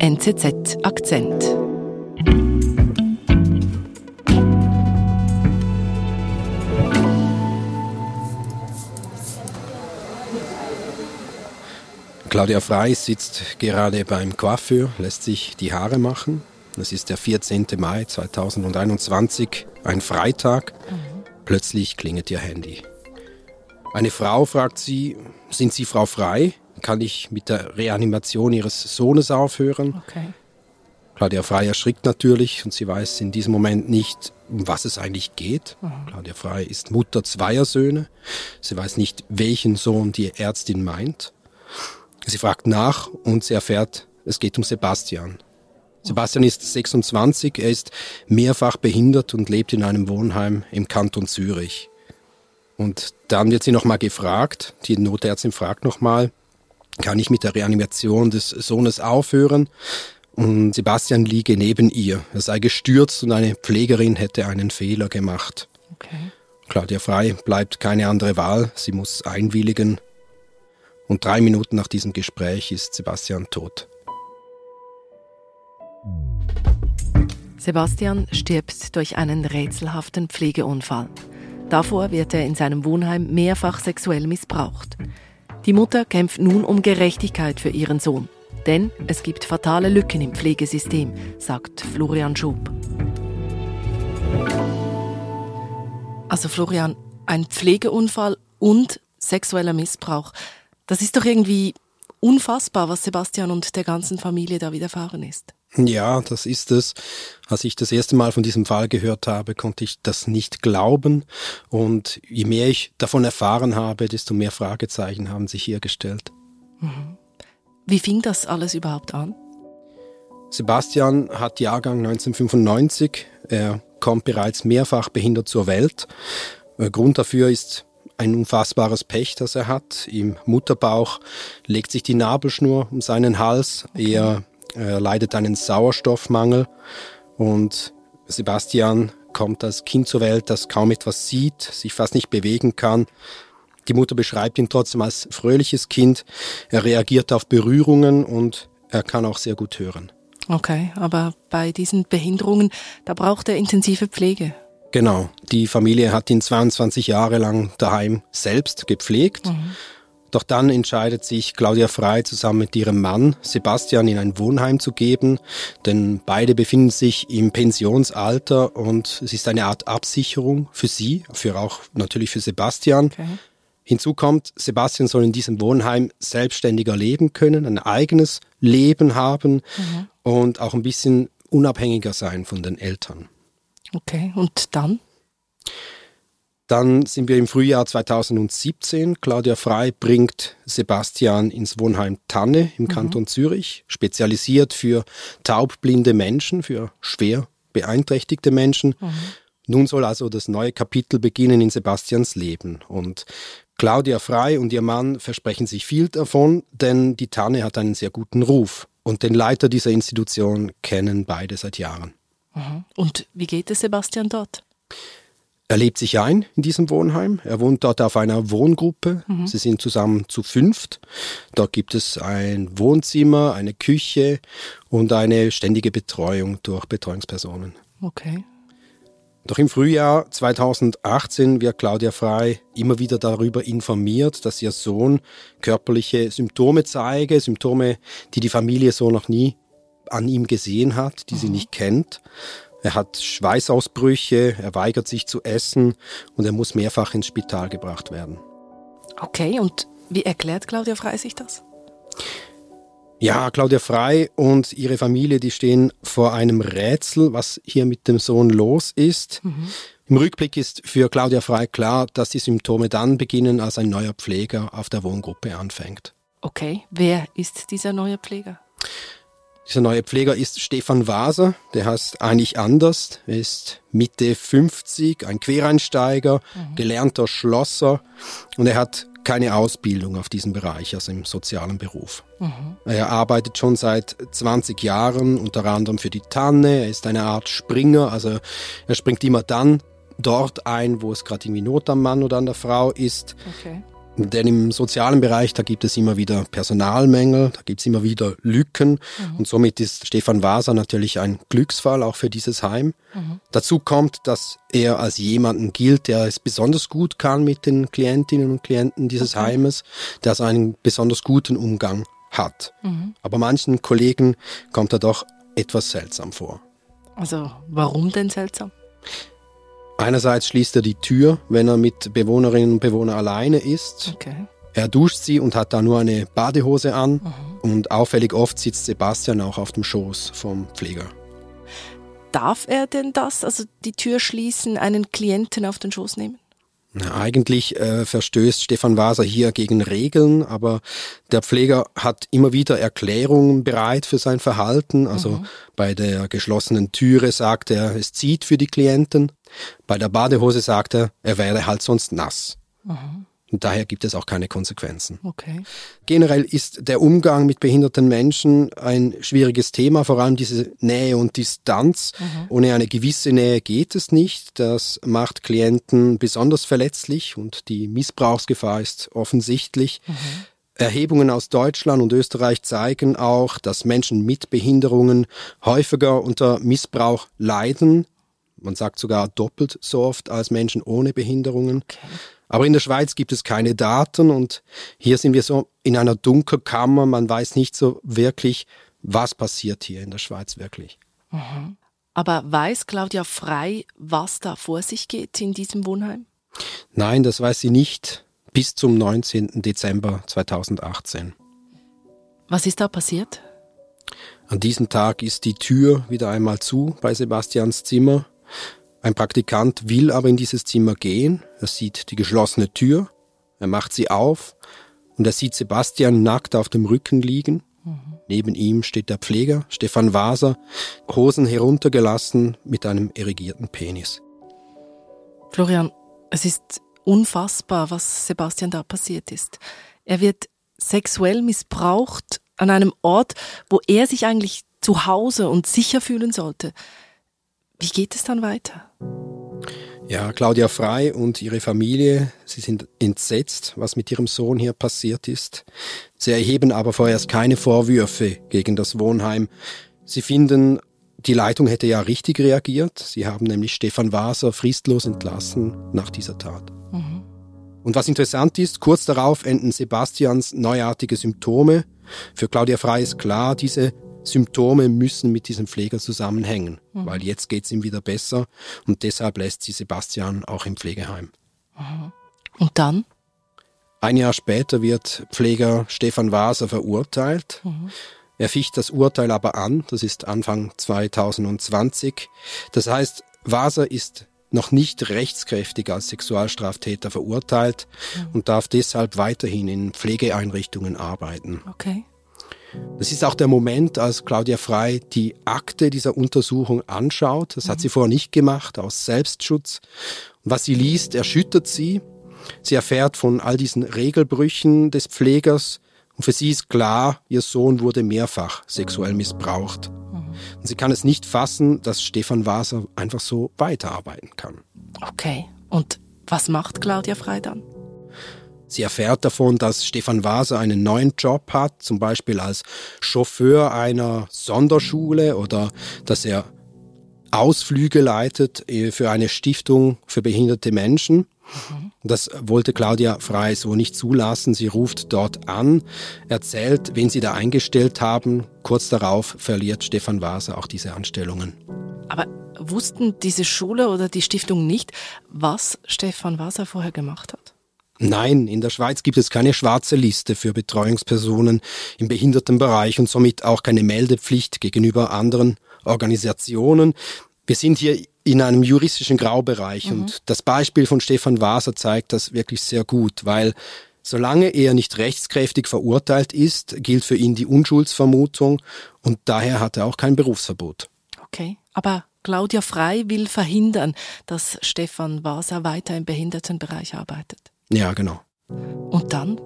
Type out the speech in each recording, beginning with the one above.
NZZ Akzent. Claudia Frei sitzt gerade beim Coiffeur, lässt sich die Haare machen. Es ist der 14. Mai 2021, ein Freitag. Mhm. Plötzlich klingelt ihr Handy. Eine Frau fragt sie, sind Sie Frau Frei? Kann ich mit der Reanimation Ihres Sohnes aufhören? Okay. Claudia Frei erschrickt natürlich und sie weiß in diesem Moment nicht, um was es eigentlich geht. Mhm. Claudia Frei ist Mutter zweier Söhne. Sie weiß nicht, welchen Sohn die Ärztin meint. Sie fragt nach und sie erfährt, es geht um Sebastian. Sebastian ist 26, er ist mehrfach behindert und lebt in einem Wohnheim im Kanton Zürich. Und dann wird sie nochmal gefragt, die Notärztin fragt nochmal, kann ich mit der Reanimation des Sohnes aufhören? Und Sebastian liege neben ihr. Er sei gestürzt und eine Pflegerin hätte einen Fehler gemacht. Okay. Claudia Frei bleibt keine andere Wahl. Sie muss einwilligen. Und drei Minuten nach diesem Gespräch ist Sebastian tot. Sebastian stirbt durch einen rätselhaften Pflegeunfall. Davor wird er in seinem Wohnheim mehrfach sexuell missbraucht. Die Mutter kämpft nun um Gerechtigkeit für ihren Sohn. Denn es gibt fatale Lücken im Pflegesystem, sagt Florian Schub. Also Florian, ein Pflegeunfall und sexueller Missbrauch. Das ist doch irgendwie unfassbar, was Sebastian und der ganzen Familie da widerfahren ist. Ja, das ist es. Als ich das erste Mal von diesem Fall gehört habe, konnte ich das nicht glauben. Und je mehr ich davon erfahren habe, desto mehr Fragezeichen haben sich hier gestellt. Mhm. Wie fing das alles überhaupt an? Sebastian hat Jahrgang 1995. Er kommt bereits mehrfach behindert zur Welt. Äh, Grund dafür ist ein unfassbares Pech, das er hat. Im Mutterbauch legt sich die Nabelschnur um seinen Hals. Okay. Er er leidet einen Sauerstoffmangel und Sebastian kommt als Kind zur Welt, das kaum etwas sieht, sich fast nicht bewegen kann. Die Mutter beschreibt ihn trotzdem als fröhliches Kind. Er reagiert auf Berührungen und er kann auch sehr gut hören. Okay, aber bei diesen Behinderungen, da braucht er intensive Pflege. Genau, die Familie hat ihn 22 Jahre lang daheim selbst gepflegt. Mhm. Doch dann entscheidet sich Claudia Frei zusammen mit ihrem Mann Sebastian in ein Wohnheim zu geben, denn beide befinden sich im Pensionsalter und es ist eine Art Absicherung für sie, für auch natürlich für Sebastian. Okay. Hinzu kommt, Sebastian soll in diesem Wohnheim selbstständiger leben können, ein eigenes Leben haben mhm. und auch ein bisschen unabhängiger sein von den Eltern. Okay, und dann? Dann sind wir im Frühjahr 2017. Claudia Frei bringt Sebastian ins Wohnheim Tanne im mhm. Kanton Zürich, spezialisiert für taubblinde Menschen, für schwer beeinträchtigte Menschen. Mhm. Nun soll also das neue Kapitel beginnen in Sebastians Leben. Und Claudia Frei und ihr Mann versprechen sich viel davon, denn die Tanne hat einen sehr guten Ruf. Und den Leiter dieser Institution kennen beide seit Jahren. Mhm. Und wie geht es Sebastian dort? Er lebt sich ein in diesem Wohnheim. Er wohnt dort auf einer Wohngruppe. Mhm. Sie sind zusammen zu fünft. Dort gibt es ein Wohnzimmer, eine Küche und eine ständige Betreuung durch Betreuungspersonen. Okay. Doch im Frühjahr 2018 wird Claudia Frei immer wieder darüber informiert, dass ihr Sohn körperliche Symptome zeige, Symptome, die die Familie so noch nie an ihm gesehen hat, die mhm. sie nicht kennt. Er hat Schweißausbrüche, er weigert sich zu essen und er muss mehrfach ins Spital gebracht werden. Okay, und wie erklärt Claudia Frei sich das? Ja, Claudia Frei und ihre Familie, die stehen vor einem Rätsel, was hier mit dem Sohn los ist. Mhm. Im Rückblick ist für Claudia Frei klar, dass die Symptome dann beginnen, als ein neuer Pfleger auf der Wohngruppe anfängt. Okay, wer ist dieser neue Pfleger? Dieser neue Pfleger ist Stefan Waser, der heißt eigentlich anders, er ist Mitte 50, ein Quereinsteiger, mhm. gelernter Schlosser und er hat keine Ausbildung auf diesem Bereich, also im sozialen Beruf. Mhm. Er arbeitet schon seit 20 Jahren, unter anderem für die Tanne, er ist eine Art Springer, also er springt immer dann dort ein, wo es gerade irgendwie Not am Mann oder an der Frau ist. Okay. Denn im sozialen Bereich, da gibt es immer wieder Personalmängel, da gibt es immer wieder Lücken. Mhm. Und somit ist Stefan Waser natürlich ein Glücksfall auch für dieses Heim. Mhm. Dazu kommt, dass er als jemanden gilt, der es besonders gut kann mit den Klientinnen und Klienten dieses okay. Heimes, der also einen besonders guten Umgang hat. Mhm. Aber manchen Kollegen kommt er doch etwas seltsam vor. Also warum denn seltsam? Einerseits schließt er die Tür, wenn er mit Bewohnerinnen und Bewohnern alleine ist. Okay. Er duscht sie und hat da nur eine Badehose an. Mhm. Und auffällig oft sitzt Sebastian auch auf dem Schoß vom Pfleger. Darf er denn das, also die Tür schließen, einen Klienten auf den Schoß nehmen? Eigentlich äh, verstößt Stefan Waser hier gegen Regeln, aber der Pfleger hat immer wieder Erklärungen bereit für sein Verhalten. Also mhm. bei der geschlossenen Türe sagt er, es zieht für die Klienten. Bei der Badehose sagt er, er wäre halt sonst nass. Mhm. Und daher gibt es auch keine Konsequenzen. Okay. Generell ist der Umgang mit behinderten Menschen ein schwieriges Thema, vor allem diese Nähe und Distanz. Mhm. Ohne eine gewisse Nähe geht es nicht. Das macht Klienten besonders verletzlich und die Missbrauchsgefahr ist offensichtlich. Mhm. Erhebungen aus Deutschland und Österreich zeigen auch, dass Menschen mit Behinderungen häufiger unter Missbrauch leiden man sagt sogar doppelt so oft als Menschen ohne Behinderungen. Okay. Aber in der Schweiz gibt es keine Daten und hier sind wir so in einer Dunkelkammer. Man weiß nicht so wirklich, was passiert hier in der Schweiz wirklich. Mhm. Aber weiß Claudia Frei, was da vor sich geht in diesem Wohnheim? Nein, das weiß sie nicht bis zum 19. Dezember 2018. Was ist da passiert? An diesem Tag ist die Tür wieder einmal zu bei Sebastians Zimmer. Ein Praktikant will aber in dieses Zimmer gehen. Er sieht die geschlossene Tür. Er macht sie auf und er sieht Sebastian nackt auf dem Rücken liegen. Mhm. Neben ihm steht der Pfleger, Stefan Waser, Hosen heruntergelassen mit einem irrigierten Penis. Florian, es ist unfassbar, was Sebastian da passiert ist. Er wird sexuell missbraucht an einem Ort, wo er sich eigentlich zu Hause und sicher fühlen sollte. Wie geht es dann weiter? Ja, Claudia Frei und ihre Familie, sie sind entsetzt, was mit ihrem Sohn hier passiert ist. Sie erheben aber vorerst keine Vorwürfe gegen das Wohnheim. Sie finden, die Leitung hätte ja richtig reagiert. Sie haben nämlich Stefan Waser fristlos entlassen nach dieser Tat. Mhm. Und was interessant ist, kurz darauf enden Sebastians neuartige Symptome. Für Claudia Frei ist klar, diese Symptome müssen mit diesem Pfleger zusammenhängen, mhm. weil jetzt geht es ihm wieder besser und deshalb lässt sie Sebastian auch im Pflegeheim. Mhm. Und dann? Ein Jahr später wird Pfleger Stefan Waser verurteilt. Mhm. Er ficht das Urteil aber an, das ist Anfang 2020. Das heißt, Waser ist noch nicht rechtskräftig als Sexualstraftäter verurteilt mhm. und darf deshalb weiterhin in Pflegeeinrichtungen arbeiten. Okay. Das ist auch der Moment, als Claudia Frei die Akte dieser Untersuchung anschaut. Das hat sie vorher nicht gemacht, aus Selbstschutz. Und was sie liest, erschüttert sie. Sie erfährt von all diesen Regelbrüchen des Pflegers. Und für sie ist klar, ihr Sohn wurde mehrfach sexuell missbraucht. Und sie kann es nicht fassen, dass Stefan Waser einfach so weiterarbeiten kann. Okay. Und was macht Claudia Frei dann? Sie erfährt davon, dass Stefan Waser einen neuen Job hat, zum Beispiel als Chauffeur einer Sonderschule oder dass er Ausflüge leitet äh, für eine Stiftung für behinderte Menschen. Mhm. Das wollte Claudia Frei so nicht zulassen. Sie ruft dort an, erzählt, wen sie da eingestellt haben. Kurz darauf verliert Stefan Waser auch diese Anstellungen. Aber wussten diese Schule oder die Stiftung nicht, was Stefan Waser vorher gemacht hat? Nein, in der Schweiz gibt es keine schwarze Liste für Betreuungspersonen im Behindertenbereich und somit auch keine Meldepflicht gegenüber anderen Organisationen. Wir sind hier in einem juristischen Graubereich mhm. und das Beispiel von Stefan Waser zeigt das wirklich sehr gut, weil solange er nicht rechtskräftig verurteilt ist, gilt für ihn die Unschuldsvermutung und daher hat er auch kein Berufsverbot. Okay, aber Claudia Frei will verhindern, dass Stefan Waser weiter im Behindertenbereich arbeitet. Ja, genau. Und dann?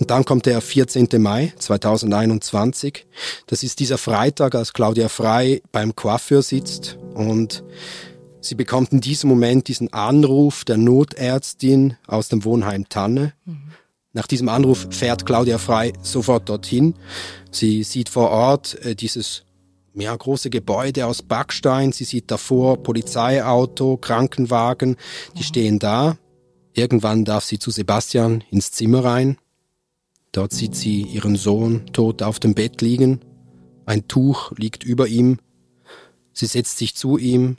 Und dann kommt der 14. Mai 2021. Das ist dieser Freitag, als Claudia Frei beim Coiffeur sitzt und sie bekommt in diesem Moment diesen Anruf der Notärztin aus dem Wohnheim Tanne. Mhm. Nach diesem Anruf fährt Claudia Frei sofort dorthin. Sie sieht vor Ort äh, dieses ja, große Gebäude aus Backstein. Sie sieht davor Polizeiauto, Krankenwagen, die stehen da. Irgendwann darf sie zu Sebastian ins Zimmer rein. Dort sieht sie ihren Sohn tot auf dem Bett liegen. Ein Tuch liegt über ihm. Sie setzt sich zu ihm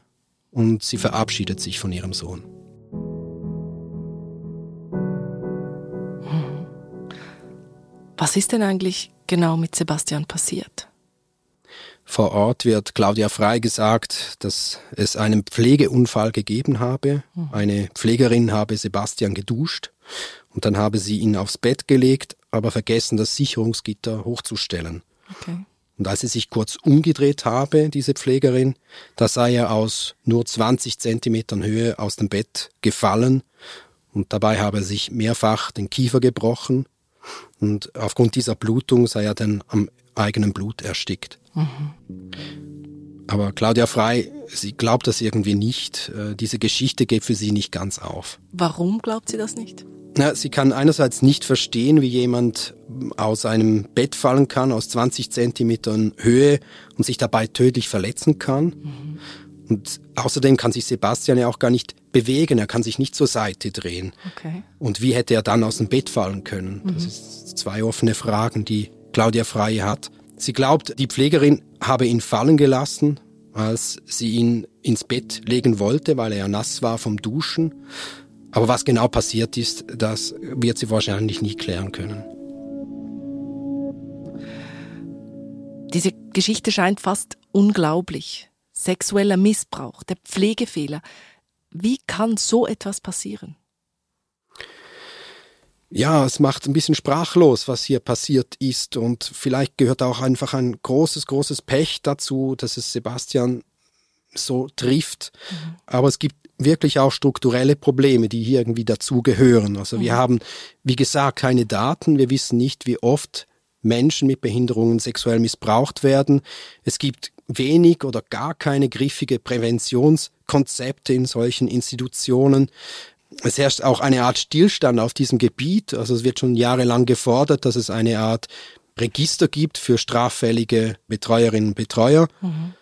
und sie verabschiedet sich von ihrem Sohn. Was ist denn eigentlich genau mit Sebastian passiert? Vor Ort wird Claudia Frei gesagt, dass es einen Pflegeunfall gegeben habe. Mhm. Eine Pflegerin habe Sebastian geduscht und dann habe sie ihn aufs Bett gelegt, aber vergessen, das Sicherungsgitter hochzustellen. Okay. Und als sie sich kurz umgedreht habe, diese Pflegerin, da sei er aus nur 20 Zentimetern Höhe aus dem Bett gefallen und dabei habe er sich mehrfach den Kiefer gebrochen und aufgrund dieser Blutung sei er dann am eigenen Blut erstickt. Mhm. Aber Claudia Frei, sie glaubt das irgendwie nicht. Äh, diese Geschichte geht für sie nicht ganz auf. Warum glaubt sie das nicht? Na, sie kann einerseits nicht verstehen, wie jemand aus einem Bett fallen kann, aus 20 Zentimetern Höhe und sich dabei tödlich verletzen kann. Mhm. Und außerdem kann sich Sebastian ja auch gar nicht bewegen, er kann sich nicht zur Seite drehen. Okay. Und wie hätte er dann aus dem Bett fallen können? Mhm. Das sind zwei offene Fragen, die Claudia Frei hat. Sie glaubt, die Pflegerin habe ihn fallen gelassen, als sie ihn ins Bett legen wollte, weil er ja nass war vom Duschen. Aber was genau passiert ist, das wird sie wahrscheinlich nie klären können. Diese Geschichte scheint fast unglaublich. Sexueller Missbrauch, der Pflegefehler. Wie kann so etwas passieren? Ja, es macht ein bisschen sprachlos, was hier passiert ist. Und vielleicht gehört auch einfach ein großes, großes Pech dazu, dass es Sebastian so trifft. Mhm. Aber es gibt wirklich auch strukturelle Probleme, die hier irgendwie dazugehören. Also mhm. wir haben, wie gesagt, keine Daten. Wir wissen nicht, wie oft Menschen mit Behinderungen sexuell missbraucht werden. Es gibt wenig oder gar keine griffige Präventionskonzepte in solchen Institutionen. Es herrscht auch eine Art Stillstand auf diesem Gebiet. Also es wird schon jahrelang gefordert, dass es eine Art Register gibt für straffällige Betreuerinnen und Betreuer. Mhm.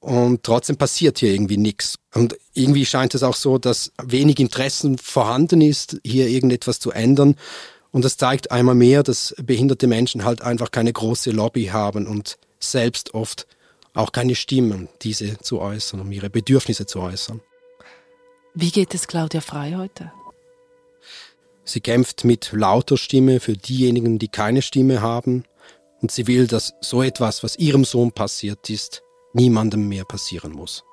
Und trotzdem passiert hier irgendwie nichts. Und irgendwie scheint es auch so, dass wenig Interessen vorhanden ist, hier irgendetwas zu ändern. Und das zeigt einmal mehr, dass behinderte Menschen halt einfach keine große Lobby haben und selbst oft auch keine Stimme, diese zu äußern, um ihre Bedürfnisse zu äußern. Wie geht es Claudia Frei heute? Sie kämpft mit lauter Stimme für diejenigen, die keine Stimme haben. Und sie will, dass so etwas, was ihrem Sohn passiert ist, niemandem mehr passieren muss.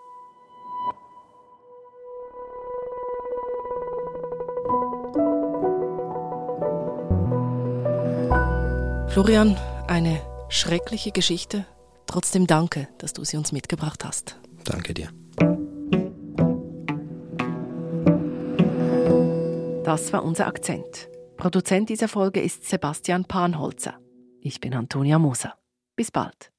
Florian, eine schreckliche Geschichte. Trotzdem danke, dass du sie uns mitgebracht hast. Danke dir. Das war unser Akzent. Produzent dieser Folge ist Sebastian Panholzer. Ich bin Antonia Moser. Bis bald.